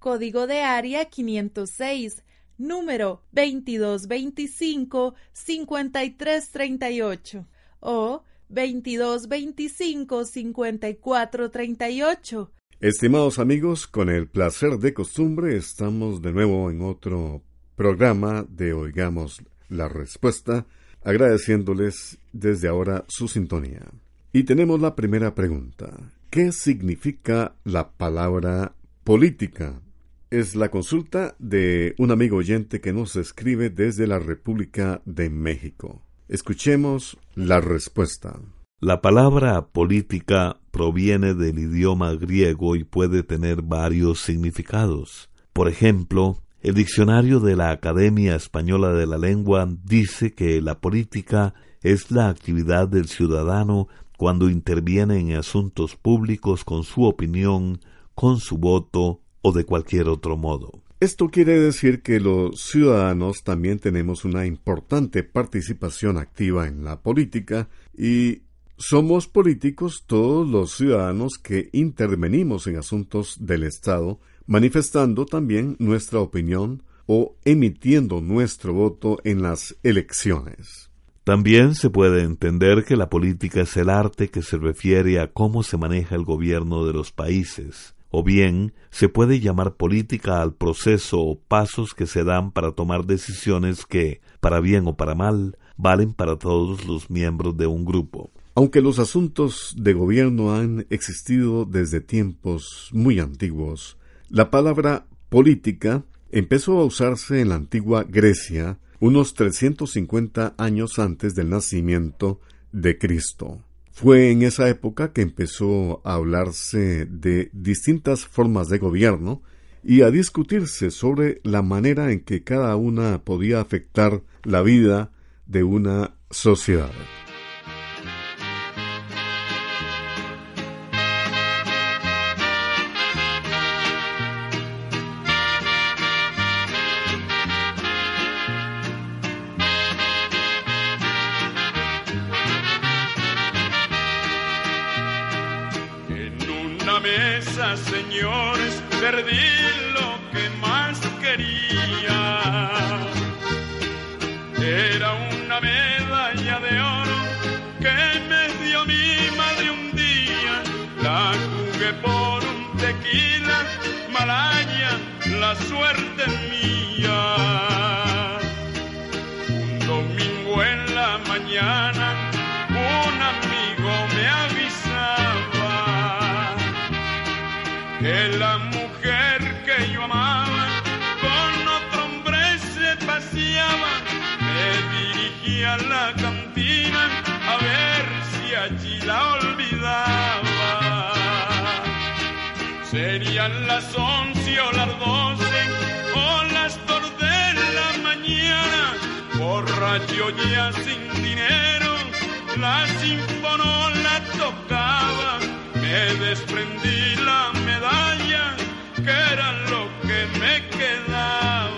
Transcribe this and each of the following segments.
código de área 506, número 2225-5338 o 2225-5438 Estimados amigos, con el placer de costumbre estamos de nuevo en otro programa de Oigamos la Respuesta, agradeciéndoles desde ahora su sintonía. Y tenemos la primera pregunta. ¿Qué significa la palabra política? Es la consulta de un amigo oyente que nos escribe desde la República de México. Escuchemos la respuesta. La palabra política proviene del idioma griego y puede tener varios significados. Por ejemplo, el diccionario de la Academia Española de la Lengua dice que la política es la actividad del ciudadano cuando interviene en asuntos públicos con su opinión, con su voto o de cualquier otro modo. Esto quiere decir que los ciudadanos también tenemos una importante participación activa en la política y somos políticos todos los ciudadanos que intervenimos en asuntos del Estado, manifestando también nuestra opinión o emitiendo nuestro voto en las elecciones. También se puede entender que la política es el arte que se refiere a cómo se maneja el gobierno de los países, o bien se puede llamar política al proceso o pasos que se dan para tomar decisiones que, para bien o para mal, valen para todos los miembros de un grupo. Aunque los asuntos de gobierno han existido desde tiempos muy antiguos, la palabra política empezó a usarse en la antigua Grecia unos 350 años antes del nacimiento de Cristo. Fue en esa época que empezó a hablarse de distintas formas de gobierno y a discutirse sobre la manera en que cada una podía afectar la vida de una sociedad. Señores, perdí lo que más quería. Era una medalla de oro que me dio mi madre un día. La jugué por un tequila, malaya, la suerte mía. A la cantina a ver si allí la olvidaba. Serían las once o las doce o las dos de la mañana, borracho ya sin dinero, la sinfonola tocaba, me desprendí la medalla, que era lo que me quedaba.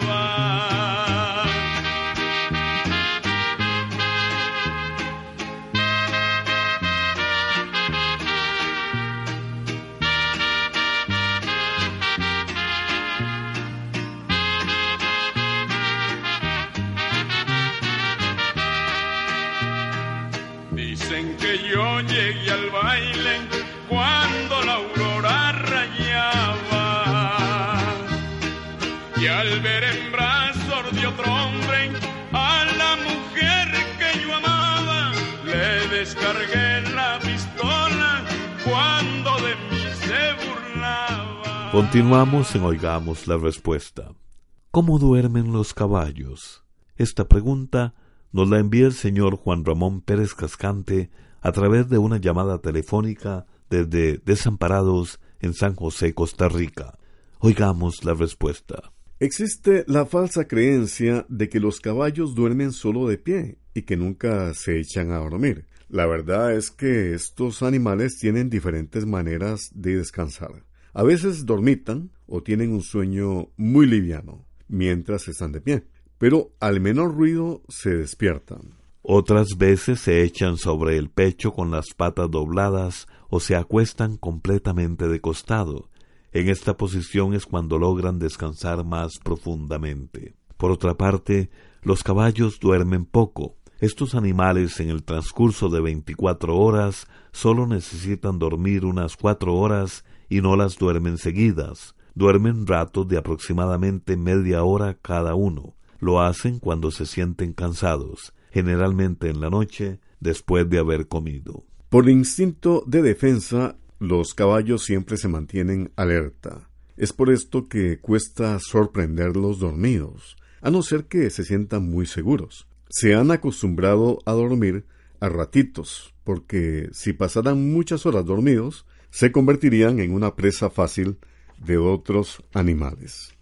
Continuamos en Oigamos la Respuesta. ¿Cómo duermen los caballos? Esta pregunta nos la envía el señor Juan Ramón Pérez Cascante a través de una llamada telefónica desde Desamparados en San José, Costa Rica. Oigamos la respuesta. Existe la falsa creencia de que los caballos duermen solo de pie y que nunca se echan a dormir. La verdad es que estos animales tienen diferentes maneras de descansar. A veces dormitan o tienen un sueño muy liviano mientras están de pie, pero al menor ruido se despiertan. Otras veces se echan sobre el pecho con las patas dobladas o se acuestan completamente de costado. En esta posición es cuando logran descansar más profundamente. Por otra parte, los caballos duermen poco. Estos animales en el transcurso de veinticuatro horas solo necesitan dormir unas cuatro horas y no las duermen seguidas. Duermen ratos de aproximadamente media hora cada uno. Lo hacen cuando se sienten cansados, generalmente en la noche, después de haber comido. Por instinto de defensa, los caballos siempre se mantienen alerta. Es por esto que cuesta sorprenderlos dormidos, a no ser que se sientan muy seguros. Se han acostumbrado a dormir a ratitos, porque si pasaran muchas horas dormidos, se convertirían en una presa fácil de otros animales.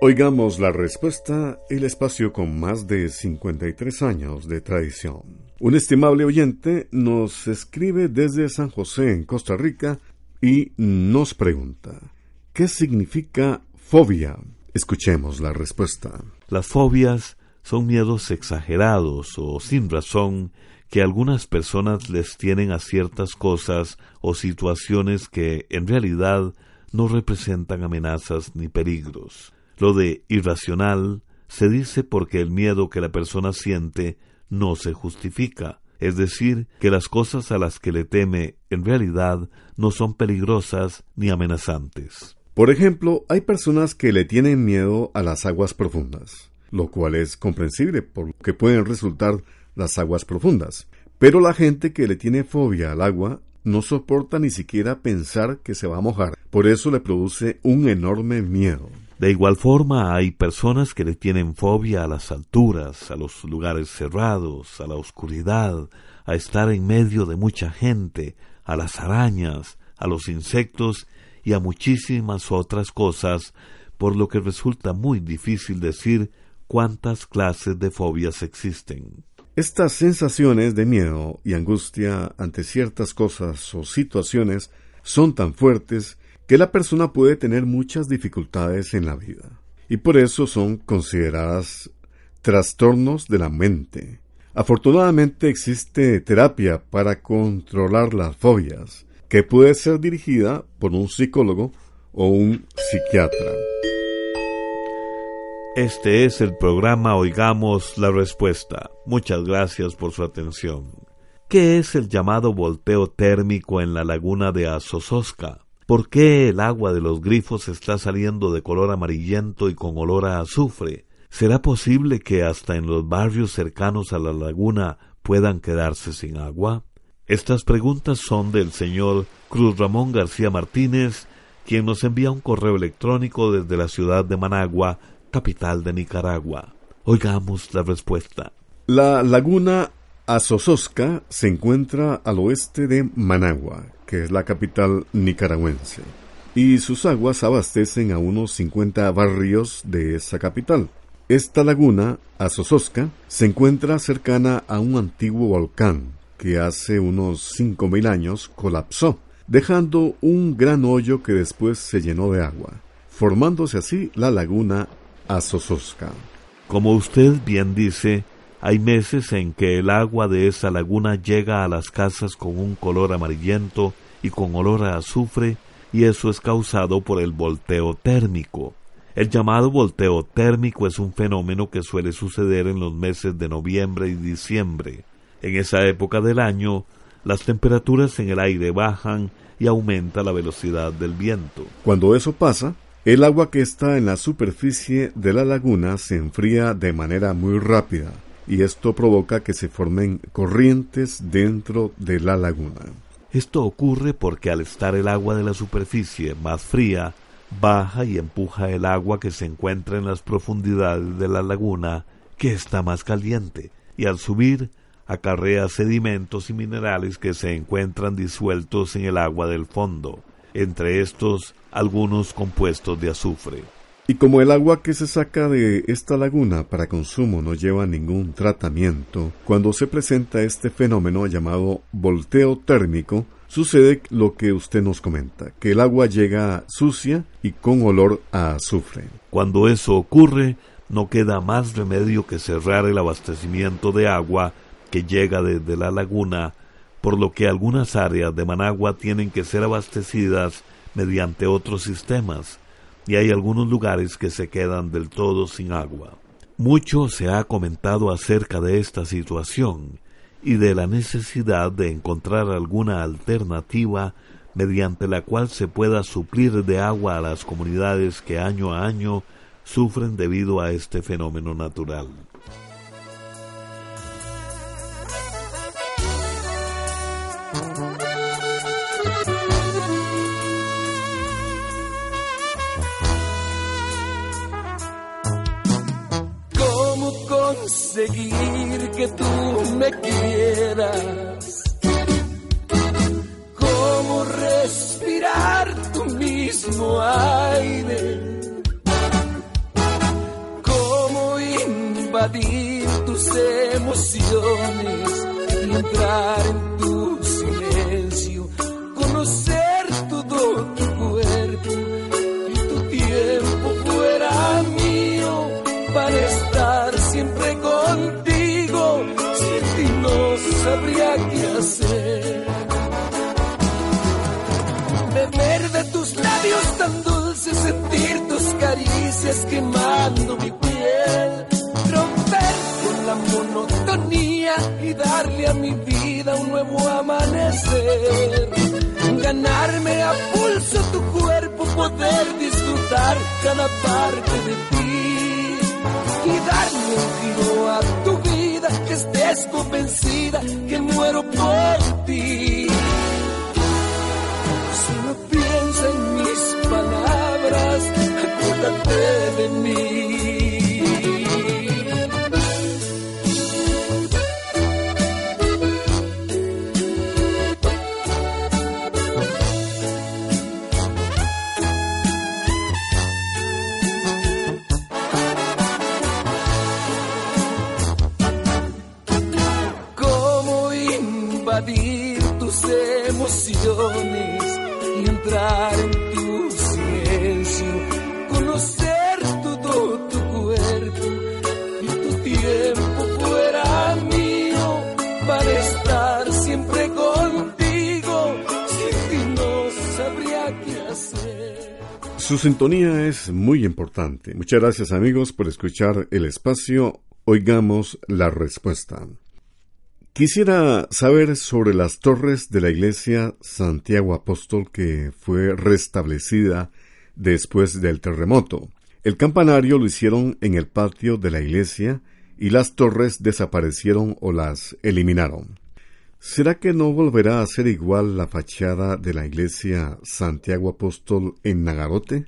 Oigamos la respuesta, el espacio con más de 53 años de tradición. Un estimable oyente nos escribe desde San José, en Costa Rica, y nos pregunta, ¿qué significa fobia? Escuchemos la respuesta. Las fobias son miedos exagerados o sin razón que algunas personas les tienen a ciertas cosas o situaciones que en realidad no representan amenazas ni peligros. Lo de irracional se dice porque el miedo que la persona siente no se justifica, es decir, que las cosas a las que le teme en realidad no son peligrosas ni amenazantes. Por ejemplo, hay personas que le tienen miedo a las aguas profundas, lo cual es comprensible porque pueden resultar las aguas profundas. Pero la gente que le tiene fobia al agua no soporta ni siquiera pensar que se va a mojar, por eso le produce un enorme miedo. De igual forma, hay personas que le tienen fobia a las alturas, a los lugares cerrados, a la oscuridad, a estar en medio de mucha gente, a las arañas, a los insectos y a muchísimas otras cosas, por lo que resulta muy difícil decir cuántas clases de fobias existen. Estas sensaciones de miedo y angustia ante ciertas cosas o situaciones son tan fuertes que la persona puede tener muchas dificultades en la vida y por eso son consideradas trastornos de la mente. Afortunadamente existe terapia para controlar las fobias, que puede ser dirigida por un psicólogo o un psiquiatra. Este es el programa Oigamos la Respuesta. Muchas gracias por su atención. ¿Qué es el llamado volteo térmico en la laguna de Azozosca? ¿Por qué el agua de los grifos está saliendo de color amarillento y con olor a azufre? ¿Será posible que hasta en los barrios cercanos a la laguna puedan quedarse sin agua? Estas preguntas son del señor Cruz Ramón García Martínez, quien nos envía un correo electrónico desde la ciudad de Managua, capital de Nicaragua. Oigamos la respuesta. La laguna Azozosca se encuentra al oeste de Managua, que es la capital nicaragüense, y sus aguas abastecen a unos 50 barrios de esa capital. Esta laguna, Azozosca, se encuentra cercana a un antiguo volcán que hace unos 5.000 años colapsó, dejando un gran hoyo que después se llenó de agua, formándose así la laguna Azozosca. Como usted bien dice, hay meses en que el agua de esa laguna llega a las casas con un color amarillento y con olor a azufre, y eso es causado por el volteo térmico. El llamado volteo térmico es un fenómeno que suele suceder en los meses de noviembre y diciembre. En esa época del año, las temperaturas en el aire bajan y aumenta la velocidad del viento. Cuando eso pasa, el agua que está en la superficie de la laguna se enfría de manera muy rápida y esto provoca que se formen corrientes dentro de la laguna. Esto ocurre porque al estar el agua de la superficie más fría, baja y empuja el agua que se encuentra en las profundidades de la laguna, que está más caliente, y al subir acarrea sedimentos y minerales que se encuentran disueltos en el agua del fondo, entre estos algunos compuestos de azufre. Y como el agua que se saca de esta laguna para consumo no lleva ningún tratamiento, cuando se presenta este fenómeno llamado volteo térmico, sucede lo que usted nos comenta, que el agua llega sucia y con olor a azufre. Cuando eso ocurre, no queda más remedio que cerrar el abastecimiento de agua llega desde la laguna, por lo que algunas áreas de Managua tienen que ser abastecidas mediante otros sistemas, y hay algunos lugares que se quedan del todo sin agua. Mucho se ha comentado acerca de esta situación y de la necesidad de encontrar alguna alternativa mediante la cual se pueda suplir de agua a las comunidades que año a año sufren debido a este fenómeno natural. Conseguir que tú me quieras. Cómo respirar tu mismo aire. Cómo invadir tus emociones y entrar sentir tus caricias quemando mi piel. Romper con la monotonía y darle a mi vida un nuevo amanecer. Ganarme a pulso tu cuerpo, poder disfrutar cada parte de ti y darle un giro a tu vida, que estés convencida que muero por ti. Acuérdate de mí. Cómo invadir tus emociones y entrar en tu silencio, para estar siempre contigo. No sabría qué hacer. Su sintonía es muy importante. Muchas gracias amigos por escuchar el espacio. Oigamos la respuesta. Quisiera saber sobre las torres de la iglesia Santiago Apóstol que fue restablecida después del terremoto. El campanario lo hicieron en el patio de la iglesia y las torres desaparecieron o las eliminaron. ¿Será que no volverá a ser igual la fachada de la iglesia Santiago Apóstol en Nagarote?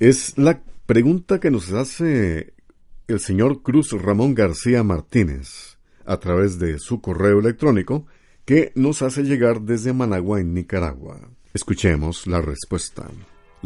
Es la pregunta que nos hace el señor Cruz Ramón García Martínez a través de su correo electrónico que nos hace llegar desde Managua en Nicaragua. Escuchemos la respuesta.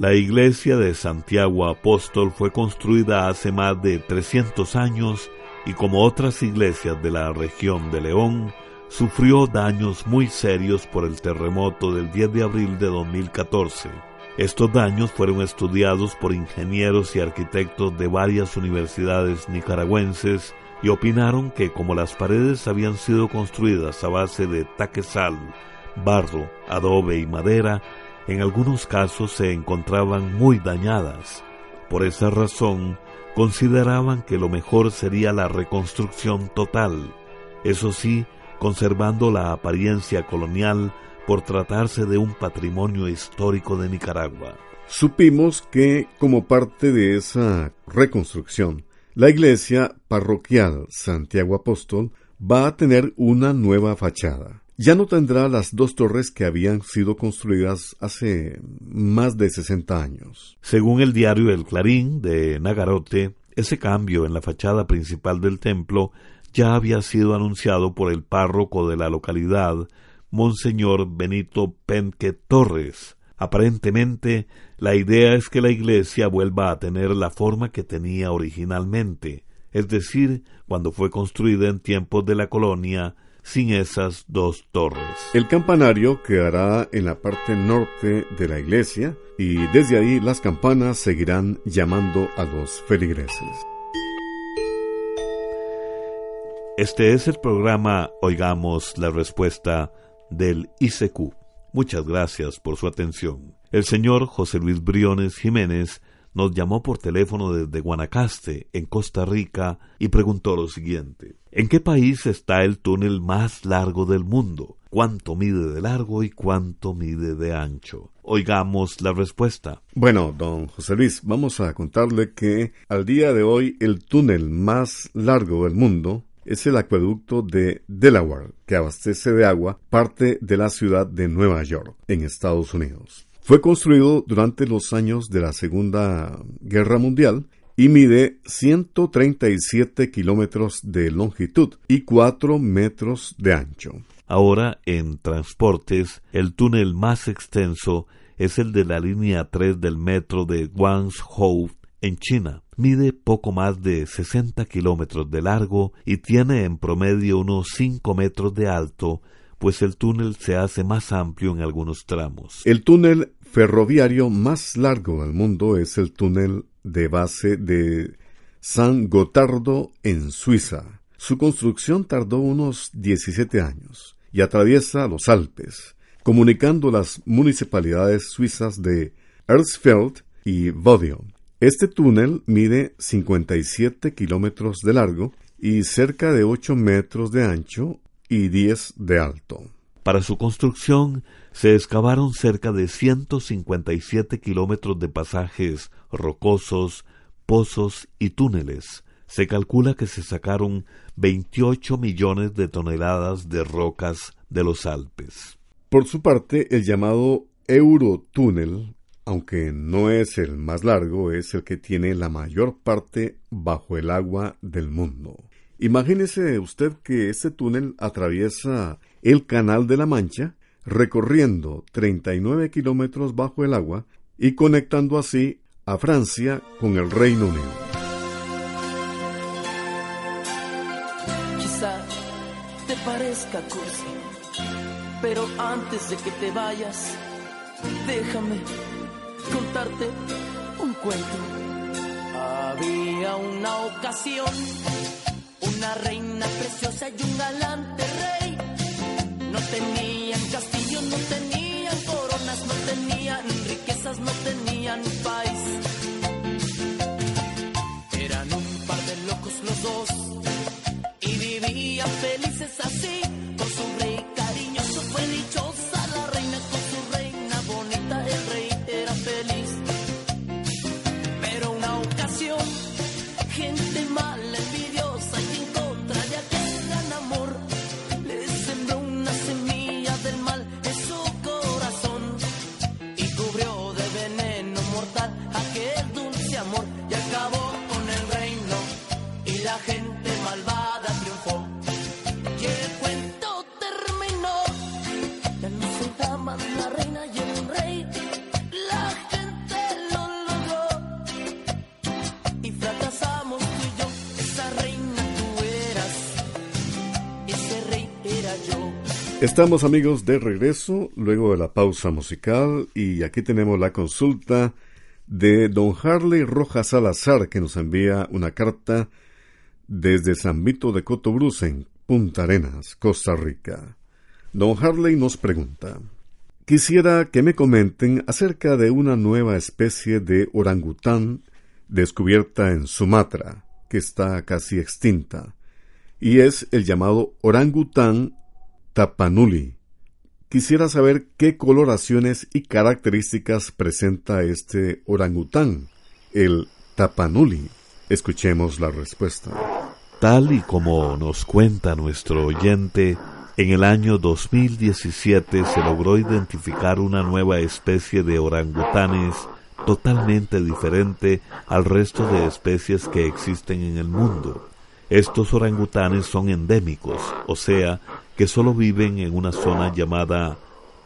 La iglesia de Santiago Apóstol fue construida hace más de 300 años y como otras iglesias de la región de León, sufrió daños muy serios por el terremoto del 10 de abril de 2014. Estos daños fueron estudiados por ingenieros y arquitectos de varias universidades nicaragüenses y opinaron que como las paredes habían sido construidas a base de taquesal, barro, adobe y madera, en algunos casos se encontraban muy dañadas. Por esa razón, consideraban que lo mejor sería la reconstrucción total, eso sí, conservando la apariencia colonial por tratarse de un patrimonio histórico de Nicaragua. Supimos que, como parte de esa reconstrucción, la iglesia parroquial Santiago Apóstol va a tener una nueva fachada. Ya no tendrá las dos torres que habían sido construidas hace más de 60 años. Según el diario El Clarín de Nagarote, ese cambio en la fachada principal del templo ya había sido anunciado por el párroco de la localidad, Monseñor Benito Penque Torres. Aparentemente, la idea es que la iglesia vuelva a tener la forma que tenía originalmente, es decir, cuando fue construida en tiempos de la colonia sin esas dos torres. El campanario quedará en la parte norte de la iglesia y desde ahí las campanas seguirán llamando a los feligreses. Este es el programa Oigamos la Respuesta del ICQ. Muchas gracias por su atención. El señor José Luis Briones Jiménez nos llamó por teléfono desde Guanacaste, en Costa Rica, y preguntó lo siguiente. ¿En qué país está el túnel más largo del mundo? ¿Cuánto mide de largo y cuánto mide de ancho? Oigamos la respuesta. Bueno, don José Luis, vamos a contarle que al día de hoy el túnel más largo del mundo es el acueducto de Delaware, que abastece de agua parte de la ciudad de Nueva York, en Estados Unidos. Fue construido durante los años de la Segunda Guerra Mundial y mide 137 kilómetros de longitud y 4 metros de ancho. Ahora, en transportes, el túnel más extenso es el de la línea 3 del metro de Guangzhou en China. Mide poco más de 60 kilómetros de largo y tiene en promedio unos 5 metros de alto, pues el túnel se hace más amplio en algunos tramos. El túnel ferroviario más largo del mundo es el túnel de base de San Gotardo en Suiza. Su construcción tardó unos 17 años y atraviesa los Alpes, comunicando las municipalidades suizas de Erzfeld y Vodion. Este túnel mide 57 kilómetros de largo y cerca de 8 metros de ancho y 10 de alto. Para su construcción se excavaron cerca de 157 kilómetros de pasajes rocosos, pozos y túneles. Se calcula que se sacaron 28 millones de toneladas de rocas de los Alpes. Por su parte, el llamado Eurotúnel aunque no es el más largo, es el que tiene la mayor parte bajo el agua del mundo. Imagínese usted que este túnel atraviesa el Canal de la Mancha, recorriendo 39 kilómetros bajo el agua y conectando así a Francia con el Reino Unido. Quizá te parezca cursi, pero antes de que te vayas, déjame contarte un cuento. Había una ocasión, una reina preciosa y un galante rey. No tenían castillo, no tenían coronas, no tenían riquezas, no tenían país. Eran un par de locos los dos y vivían felices así Estamos amigos de regreso luego de la pausa musical y aquí tenemos la consulta de don Harley Rojas Salazar que nos envía una carta desde San Vito de Cotobruz en Punta Arenas, Costa Rica. Don Harley nos pregunta Quisiera que me comenten acerca de una nueva especie de orangután descubierta en Sumatra, que está casi extinta, y es el llamado orangután tapanuli. quisiera saber qué coloraciones y características presenta este orangután, el tapanuli. Escuchemos la respuesta. Tal y como nos cuenta nuestro oyente, en el año 2017 se logró identificar una nueva especie de orangutanes totalmente diferente al resto de especies que existen en el mundo. Estos orangutanes son endémicos, o sea, que solo viven en una zona llamada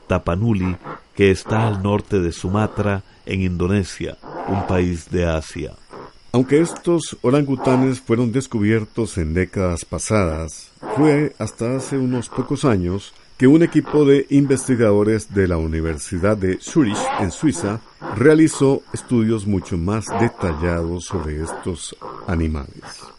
Tapanuli, que está al norte de Sumatra, en Indonesia, un país de Asia. Aunque estos orangutanes fueron descubiertos en décadas pasadas, fue hasta hace unos pocos años que un equipo de investigadores de la Universidad de Zurich, en Suiza, realizó estudios mucho más detallados sobre estos animales.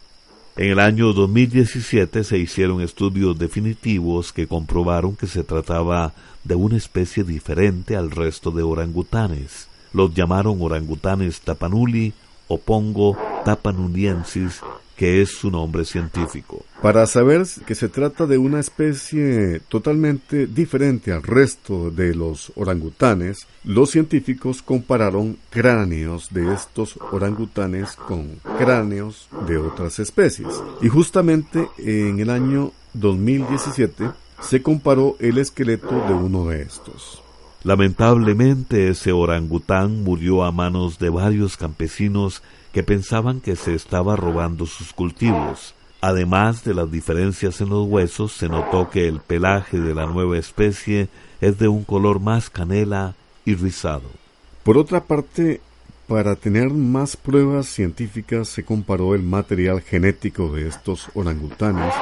En el año 2017 se hicieron estudios definitivos que comprobaron que se trataba de una especie diferente al resto de orangutanes. Los llamaron orangutanes tapanuli Pongo tapanuliensis, que es su nombre científico. Para saber que se trata de una especie totalmente diferente al resto de los orangutanes, los científicos compararon cráneos de estos orangutanes con cráneos de otras especies. Y justamente en el año 2017 se comparó el esqueleto de uno de estos. Lamentablemente ese orangután murió a manos de varios campesinos que pensaban que se estaba robando sus cultivos. Además de las diferencias en los huesos, se notó que el pelaje de la nueva especie es de un color más canela y rizado. Por otra parte, para tener más pruebas científicas se comparó el material genético de estos orangutanes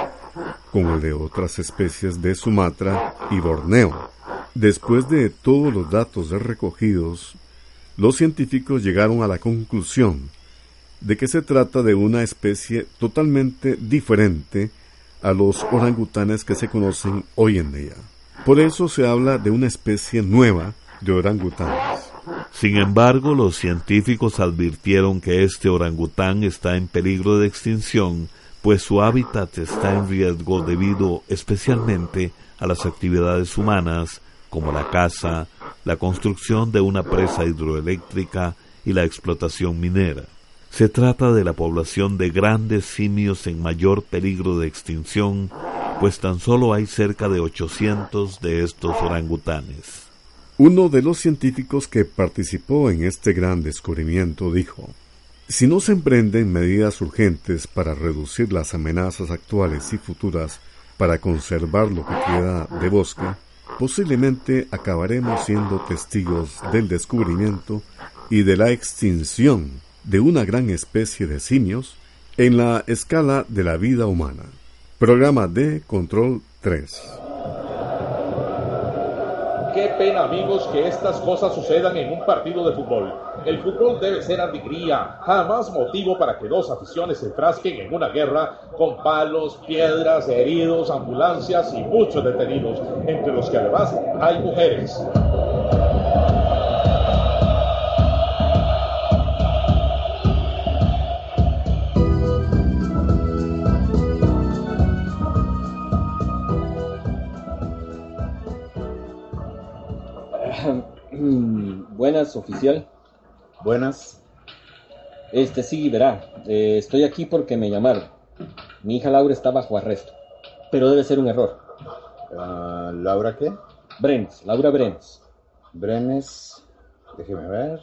con el de otras especies de Sumatra y Borneo. Después de todos los datos recogidos, los científicos llegaron a la conclusión de que se trata de una especie totalmente diferente a los orangutanes que se conocen hoy en día. Por eso se habla de una especie nueva de orangutanes. Sin embargo, los científicos advirtieron que este orangután está en peligro de extinción, pues su hábitat está en riesgo debido especialmente a las actividades humanas como la caza, la construcción de una presa hidroeléctrica y la explotación minera. Se trata de la población de grandes simios en mayor peligro de extinción, pues tan solo hay cerca de 800 de estos orangutanes. Uno de los científicos que participó en este gran descubrimiento dijo, si no se emprenden medidas urgentes para reducir las amenazas actuales y futuras para conservar lo que queda de bosque, posiblemente acabaremos siendo testigos del descubrimiento y de la extinción de una gran especie de simios en la escala de la vida humana. Programa de Control 3. Qué pena amigos que estas cosas sucedan en un partido de fútbol. El fútbol debe ser alegría, jamás motivo para que dos aficiones se enfrasquen en una guerra con palos, piedras, heridos, ambulancias y muchos detenidos, entre los que además hay mujeres. Oficial. Buenas. Este sí, verá. Eh, estoy aquí porque me llamaron. Mi hija Laura está bajo arresto. Pero debe ser un error. Ah, ¿Laura qué? Brenes, Laura Brenes. Brenes. Déjeme ver.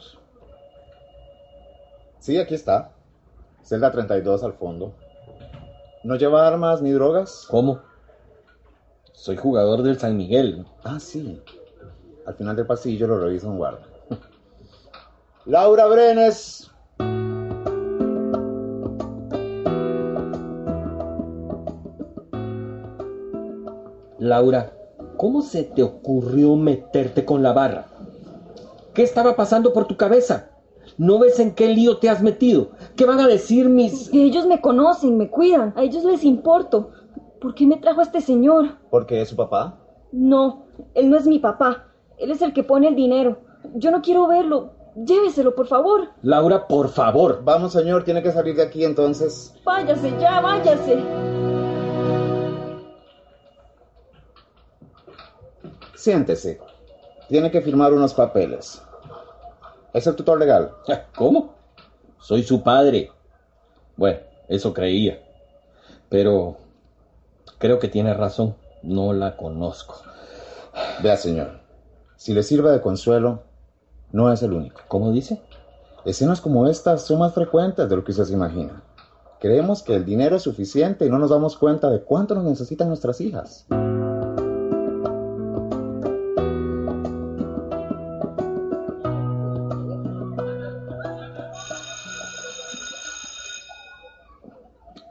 Sí, aquí está. Celda 32 al fondo. ¿No lleva armas ni drogas? ¿Cómo? Soy jugador del San Miguel. Ah, sí. Al final del pasillo lo reviso en guarda. Laura Brenes. Laura, ¿cómo se te ocurrió meterte con la barra? ¿Qué estaba pasando por tu cabeza? ¿No ves en qué lío te has metido? ¿Qué van a decir mis... Ellos me conocen, me cuidan, a ellos les importo. ¿Por qué me trajo a este señor? ¿Porque es su papá? No, él no es mi papá. Él es el que pone el dinero. Yo no quiero verlo. Lléveselo, por favor. Laura, por favor. Vamos, señor, tiene que salir de aquí entonces. Váyase ya, váyase. Siéntese. Tiene que firmar unos papeles. ¿Es el tutor legal? ¿Cómo? Soy su padre. Bueno, eso creía. Pero creo que tiene razón. No la conozco. Vea, señor. Si le sirve de consuelo, no es el único. ¿Cómo dice? Escenas como estas son más frecuentes de lo que usted se imagina. Creemos que el dinero es suficiente y no nos damos cuenta de cuánto nos necesitan nuestras hijas.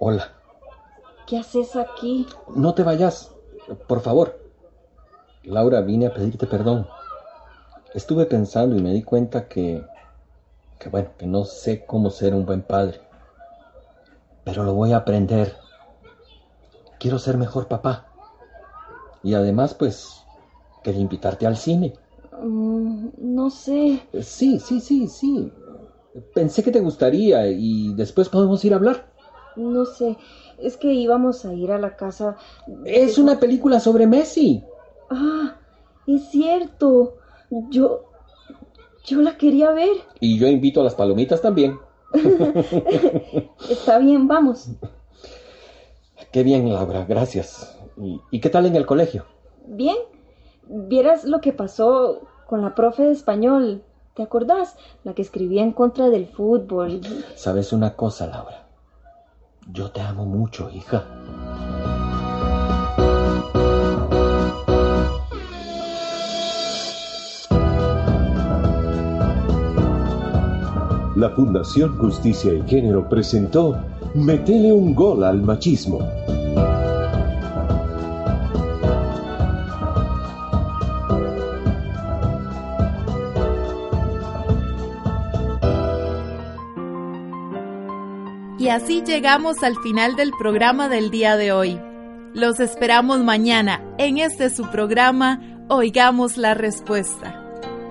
Hola. ¿Qué haces aquí? No te vayas, por favor. Laura, vine a pedirte perdón. Estuve pensando y me di cuenta que, que bueno, que no sé cómo ser un buen padre. Pero lo voy a aprender. Quiero ser mejor papá. Y además, pues, quería invitarte al cine. Mm, no sé. Sí, sí, sí, sí. Pensé que te gustaría y después podemos ir a hablar. No sé. Es que íbamos a ir a la casa. Es una película sobre Messi. Ah, es cierto. Yo. Yo la quería ver. Y yo invito a las palomitas también. Está bien, vamos. Qué bien, Laura, gracias. ¿Y, ¿Y, qué tal en el colegio? Bien. Vieras lo que pasó con la profe de español. ¿Te acordás? La que escribía en contra del fútbol. ¿Sabes una cosa, Laura? Yo te amo mucho, hija. La Fundación Justicia y Género presentó Metele un gol al machismo. Y así llegamos al final del programa del día de hoy. Los esperamos mañana en este su programa Oigamos la Respuesta.